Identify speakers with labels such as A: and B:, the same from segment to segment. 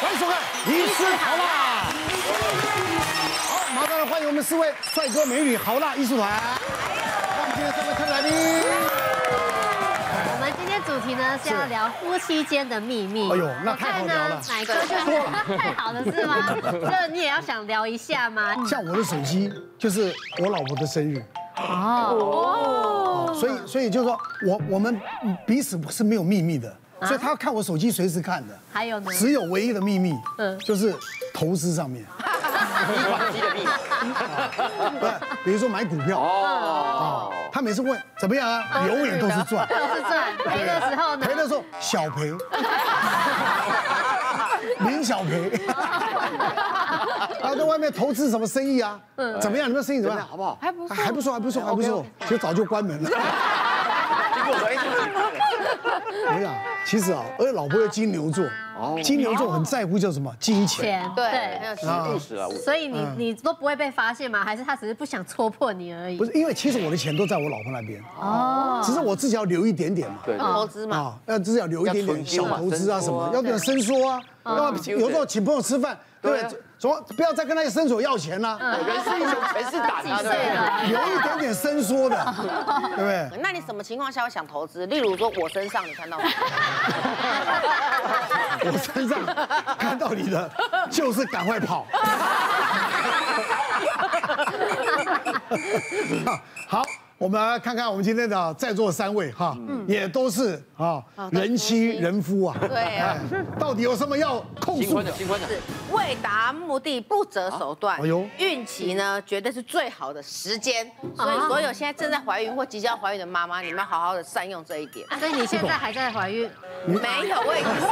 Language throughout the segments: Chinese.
A: 欢迎收看《医师好辣》。好，马上来欢迎我们四位帅哥美女好辣艺术团。我们今天三位特别来宾。
B: 我们今天主题呢是要聊夫妻间的秘密。
A: 哎呦，那太好聊了。
B: 哪个就是太好了是吗？这你也要想聊一下吗？
A: 像我的手机就是我老婆的生日。
B: 哦。
A: 所以所以就是说我我们彼此是没有秘密的。所以他要看我手机，随时看的。
B: 还有呢？
A: 只有唯一的秘密，嗯，就是投资上面。
C: 提款机的秘密。
A: 对，比如说买股票。哦。他每次问怎么样啊？永远都是赚。
B: 都是赚。赔的时候呢？
A: 赔的时候小赔。零小赔。然后在外面投资什么生意啊？嗯。怎么样？你们生意怎么样？好不好？
B: 还不错。
A: 还不错，还不错，还不错。其实早就关门了。没有，其实啊，而且老婆的金牛座，金牛座很在乎叫什么？金钱，
B: 对，
C: 很实啊。
B: 所以你你都不会被发现吗？还是他只是不想戳破你而已？
A: 不是，因为其实我的钱都在我老婆那边，哦，只是我自己要留一点点嘛，
C: 对，
B: 投资嘛，
A: 啊，要自己要留一点点小投资啊什么，要点伸缩啊，要有时候请朋友吃饭，对？说不要再跟那些伸手要钱了，
C: 人是英雄，全是胆啊，
A: 有一点点伸缩的，对不对？
D: 那你什么情况下会想投资？例如说我身上，你看到吗？
A: 我身上看到你的，就是赶快跑。好。我们来看看我们今天的在座三位哈，也都是啊人妻人夫啊，
D: 对啊，
A: 到底有什么要控诉的？
D: 是为达目的不择手段。哎呦，孕期呢绝对是最好的时间，所以所有现在正在怀孕或即将怀孕的妈妈，你们要好好的善用这一点。
B: 所以你现在还在怀孕？
D: 没有，我已经生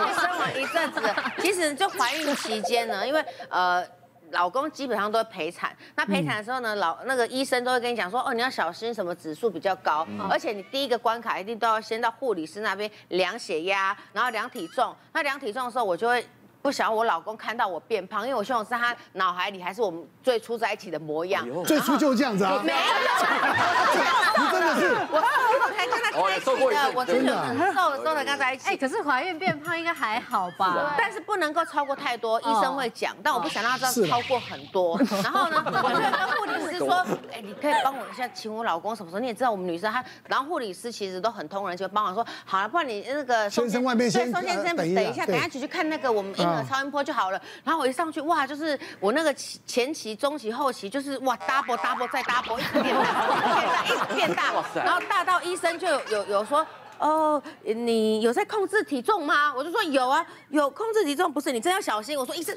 D: 完，生完一阵子。其实就怀孕期间呢，因为呃。老公基本上都会陪产，那陪产的时候呢，老那个医生都会跟你讲说，哦，你要小心什么指数比较高，而且你第一个关卡一定都要先到护理师那边量血压，然后量体重。那量体重的时候，我就会。不想要我老公看到我变胖，因为我希望是他脑海里还是我们最初在一起的模样。
A: 最初就是这样子啊？
D: 没有，
A: 你真的是
D: 我瘦才跟他在一起的，我真的很瘦的时候才跟在一起。
B: 哎，可是怀孕变胖应该还好吧？
D: 但是不能够超过太多，医生会讲，但我不想让他知道超过很多。然后呢，我就跟护理师说，哎，你可以帮我一下，请我老公什么时候？你也知道我们女生，她然后护理师其实都很通人，就帮我说，好了，不然你那个
A: 先生外面先
D: 对，先生等一下，等一下去去看那个我们婴儿。超音波就好了，然后我一上去，哇，就是我那个前期、中期、后期，就是哇，double double 再 double，一直变大，一直变大，然后大到医生就有有有说。哦，你有在控制体重吗？我就说有啊，有控制体重，不是你真要小心。我说医生，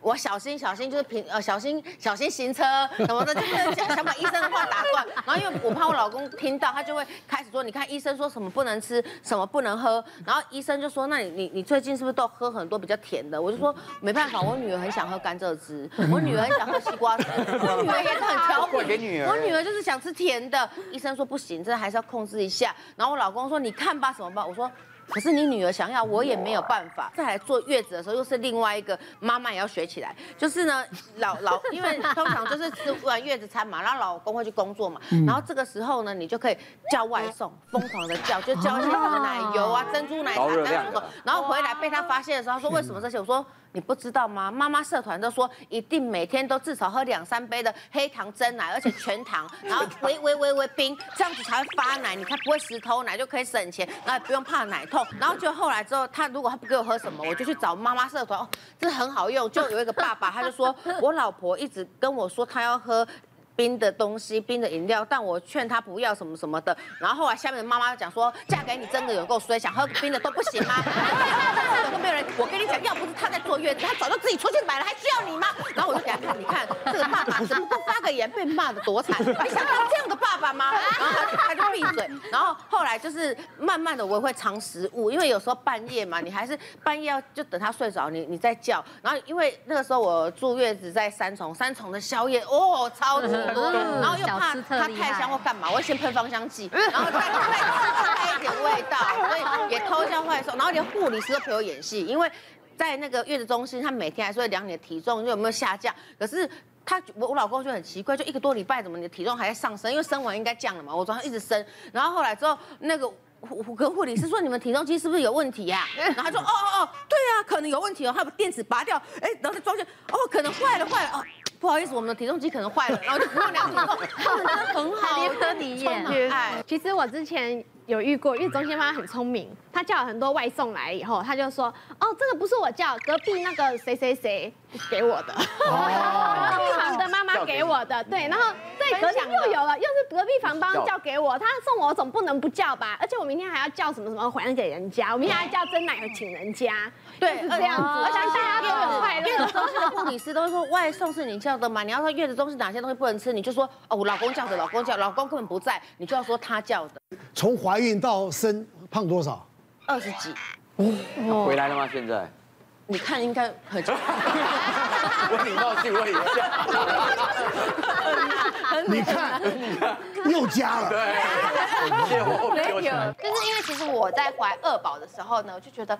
D: 我小心小心，就是平呃小心小心行车什么的，就是想把医生的话打断。然后因为我怕我老公听到，他就会开始说，你看医生说什么不能吃，什么不能喝。然后医生就说，那你你你最近是不是都喝很多比较甜的？我就说没办法，我女儿很想喝甘蔗汁，我女儿很想喝西瓜汁，我女儿也是很调皮。给女儿，我女儿就是想吃甜的。医生说不行，这还是要控制一下。然后我老公说你。看吧，怎么办？我说，可是你女儿想要，我也没有办法。再来坐月子的时候，又是另外一个妈妈也要学起来。就是呢，老老，因为通常就是吃完月子餐嘛，然后老公会去工作嘛，然后这个时候呢，你就可以叫外送，疯狂的叫，就叫一些什么奶油啊、珍珠奶茶、什么，然后回来被他发现的时候，他说为什么这些？我说。你不知道吗？妈妈社团都说一定每天都至少喝两三杯的黑糖珍奶，而且全糖，然后微微微微冰，这样子才会发奶。你看不会石头奶就可以省钱，然后也不用怕奶痛。然后就后来之后，他如果他不给我喝什么，我就去找妈妈社团，哦，这很好用。就有一个爸爸，他就说我老婆一直跟我说她要喝。冰的东西，冰的饮料，但我劝他不要什么什么的。然后后来下面的妈妈讲说，嫁给你真的有够衰，想喝冰的都不行吗？都没有人。我跟你讲，要不是他在坐月子，他早就自己出去买了，还需要你吗？然后我就给他看，你看这个爸爸怎么不发个言被骂的多惨，你想当这样的爸爸吗？然后他就闭嘴。然后后来就是慢慢的我也会藏食物，因为有时候半夜嘛，你还是半夜要就等他睡着，你你再叫。然后因为那个时候我住月子在三重，三重的宵夜哦超。然后又怕它太香或干嘛，我会先喷芳香剂，然后再再带一点味道，所以也偷笑坏受。然后连护理师都陪我演戏，因为在那个月子中心，他每天还是会量你的体重，就有没有下降。可是他我我老公就很奇怪，就一个多礼拜，怎么你的体重还在上升？因为生完应该降了嘛，我早上一直升。然后后来之后那个。我跟护理师说，你们体重机是不是有问题呀？然后他说，哦哦哦，对啊，可能有问题哦，他把电池拔掉，哎，然后再装进，哦，可能坏了坏了哦。不好意思，我们的体重机可能坏了，然后就不用量体重，很好，
E: 其实我之前有遇过，因为中心妈妈很聪明，她叫了很多外送来以后，她就说，哦，这个不是我叫，隔壁那个谁谁谁。给我的，隔壁房的妈妈给我的，对，然后对，隔壁又有了，又是隔壁房帮叫给我，他送我，我总不能不叫吧？而且我明天还要叫什么什么还给人家，我明天还要叫真奶和请人家，对，是这样子，我想大家都有快乐。月子中心的
D: 护理师都说外送是你叫的嘛？你要说月子中心哪些东西不能吃，你就说哦，我老公叫的，老公叫，老公根本不在，你就要说他叫的。
A: 从怀孕到生胖多少？
D: 二十几。
C: 回来了吗？现在？
D: 你看应该很。
C: 我礼貌性问一
A: 下。你看，又加了。
C: 对。
E: 没有。就是因为其实我在怀二宝的时候呢，我就觉得。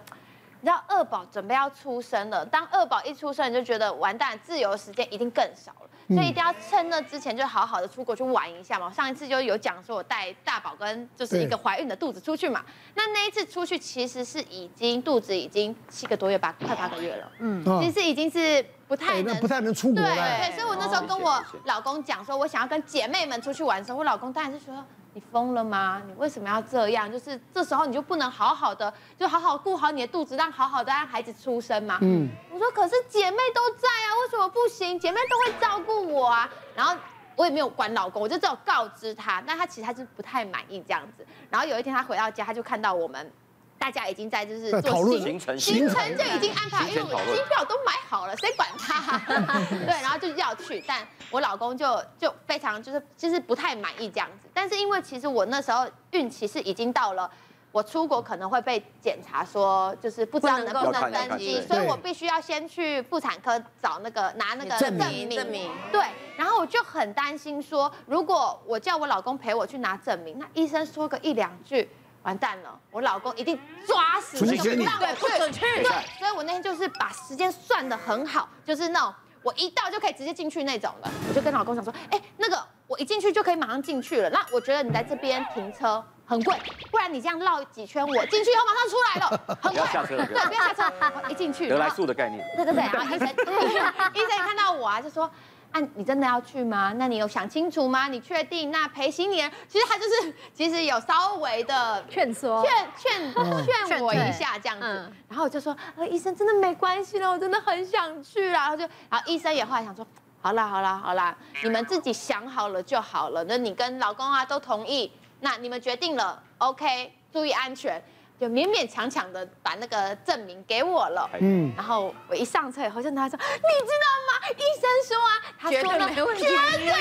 E: 你知道二宝准备要出生了，当二宝一出生，你就觉得完蛋，自由时间一定更少了，所以一定要趁那之前就好好的出国去玩一下嘛。上一次就有讲说，我带大宝跟就是一个怀孕的肚子出去嘛，那那一次出去其实是已经肚子已经七个多月，吧快八个月了，嗯，其实已经是不太能
A: 不太能出国对。
E: 对，所以我那时候跟我老公讲说，我想要跟姐妹们出去玩的时候，我老公当然是说。你疯了吗？你为什么要这样？就是这时候你就不能好好的，就好好顾好你的肚子，让好好的让孩子出生嘛？嗯，我说可是姐妹都在啊，为什么不行？姐妹都会照顾我啊。然后我也没有管老公，我就只有告知他，那他其实他是不太满意这样子。然后有一天他回到家，他就看到我们。大家已经在就是做行程，行程就已经安排，因为我机票都买好了，谁管他？对，然后就要去，但我老公就就非常就是就是不太满意这样子。但是因为其实我那时候孕期是已经到了，我出国可能会被检查说就是不知道能不能登机，所以我必须要先去妇产科找那个拿那个证明证明。对，然后我就很担心说，如果我叫我老公陪我去拿证明，那医生说个一两句。完蛋了，我老公一定抓死那个不让我不准去。对，所以我那天就是把时间算得很好，就是那种我一到就可以直接进去那种了。我就跟老公讲说，哎，那个我一进去就可以马上进去了。那我觉得你在这边停车很贵，不然你这样绕几圈，我进去以后马上出来了，很贵。不要下车，对，不要下车，一进去。
C: 得来速的概念。
E: 对对对，然后医生，医生一看到我啊，就说。啊、你真的要去吗？那你有想清楚吗？你确定？那陪行李人其实他就是，其实有稍微的劝说、劝劝劝我一下这样子。嗯、然后我就说，呃，医生真的没关系了，我真的很想去啊。然后就，然后医生也后来想说，好啦好啦好啦，你们自己想好了就好了。那你跟老公啊都同意，那你们决定了，OK，注意安全。就勉勉强强的把那个证明给我了，嗯，然后我一上车以后就跟他说，你知道吗？医生说啊，他说了，绝对要这样怎样，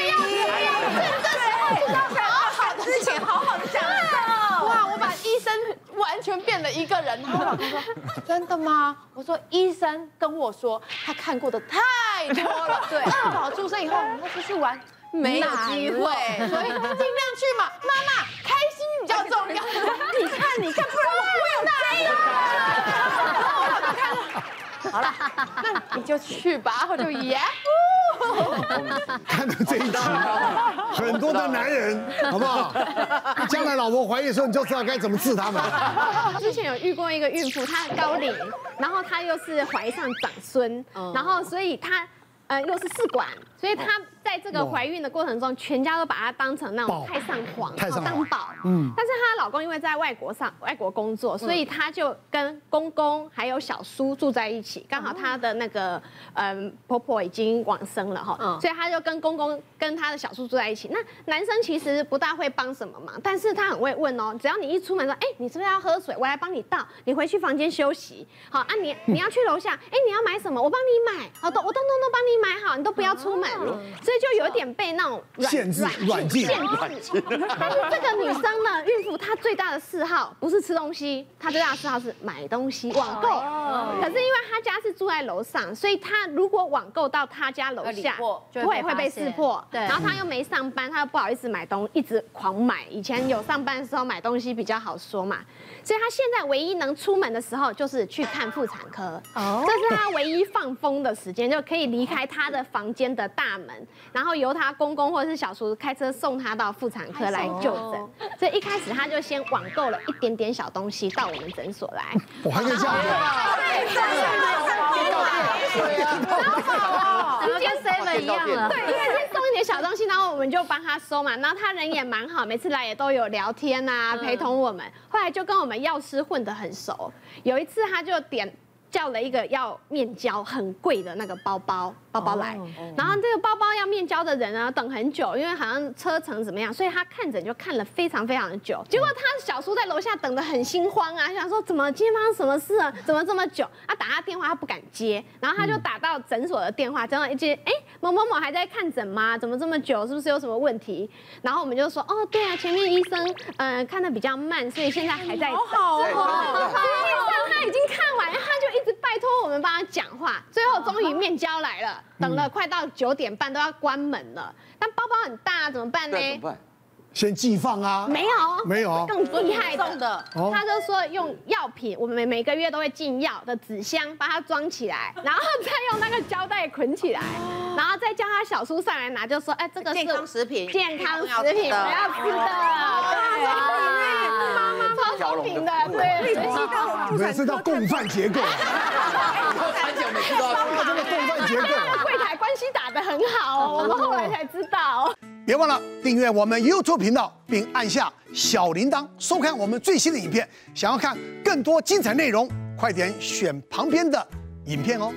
E: 这时候就要好好之前好好的享受。哇，我把医生完全变了一个人。然后我老公说，真的吗？我说医生跟我说，他看过的太多了，对，二宝出生以后，我们出去玩。没有机会，所以尽量去嘛。妈妈开心比较重要。你看，你看，不然我不会有这样。好了，那你就去吧。然后就耶。
A: 看到这一集，很多的男人，好不好？将来老婆怀孕的时候，你就知道该怎么治他们。
E: 之前有遇过一个孕妇，她高龄，然后她又是怀上长孙，然后所以她呃又是试管，所以她。在这个怀孕的过程中，全家都把她当成那种太上皇，太上当宝。嗯。但是她老公因为在外国上外国工作，所以她就跟公公还有小叔住在一起。刚好她的那个嗯婆婆已经往生了哈，所以她就跟公公跟她的小叔住在一起。那男生其实不大会帮什么忙，但是他很会问哦，只要你一出门说，哎，你是不是要喝水？我来帮你倒。你回去房间休息。好啊，你你要去楼下，哎，你要买什么？我帮你买。好，都我通通都帮你买好，你都不要出门。所以。就有点被那种
A: 限制、软禁、
E: 限制。但是这个女生呢，孕妇她最大的嗜好不是吃东西，她最大的嗜好是买东西、网购。可是因为她家是住在楼上，所以她如果网购到她家楼下，不会会被识破。对。然后她又没上班，她又不好意思买东西，一直狂买。以前有上班的时候买东西比较好说嘛，所以她现在唯一能出门的时候就是去看妇产科。哦。这是她唯一放风的时间，就可以离开
F: 在他的房间的大门，然后由他公公或者是小叔开车送他到妇产科来就诊。所以一开始他就先网购了一点点小东西到我们诊所来。
A: 我还可以这样子。
F: 对，
B: 就跟 seven 一样了。
F: 对，因为先送一点小东西，然后我们就帮他收嘛。然后他人也蛮好，每次来也都有聊天啊，陪同我们。后来就跟我们药师混得很熟。有一次他就点。叫了一个要面交很贵的那个包包包包来，然后这个包包要面交的人呢，等很久，因为好像车程怎么样，所以他看诊就看了非常非常的久。结果他小叔在楼下等的很心慌啊，想说怎么今天发生什么事啊？怎么这么久？他打他电话他不敢接，然后他就打到诊所的电话，这样一接，哎，某某某还在看诊吗？怎么这么久？是不是有什么问题？然后我们就说，哦，对啊，前面医生嗯、呃、看的比较慢，所以现在还在等。好好哦，他已经看完，托我们帮他讲话，最后终于面交来了，等了快到九点半都要关门了，但包包很大，怎么办呢？
C: 怎么办？
A: 先寄放啊？
F: 没有，
A: 没有，
F: 更厉害的，他就说用药品，我们每每个月都会进药的纸箱，把它装起来，然后再用那个胶带捆起来，然后再叫他小叔上来拿，就说，哎，这个是
D: 健康食品，
F: 健康食品，不要吃的。妈妈超聪明的，对，
A: 每次都共犯结构。
C: 每次都要
A: 这个共犯结构。
F: 柜台关系打得很好，我们后来才知道。
A: 别忘了订阅我们 YouTube 频道，并按下小铃铛，收看我们最新的影片。想要看更多精彩内容，快点选旁边的影片哦。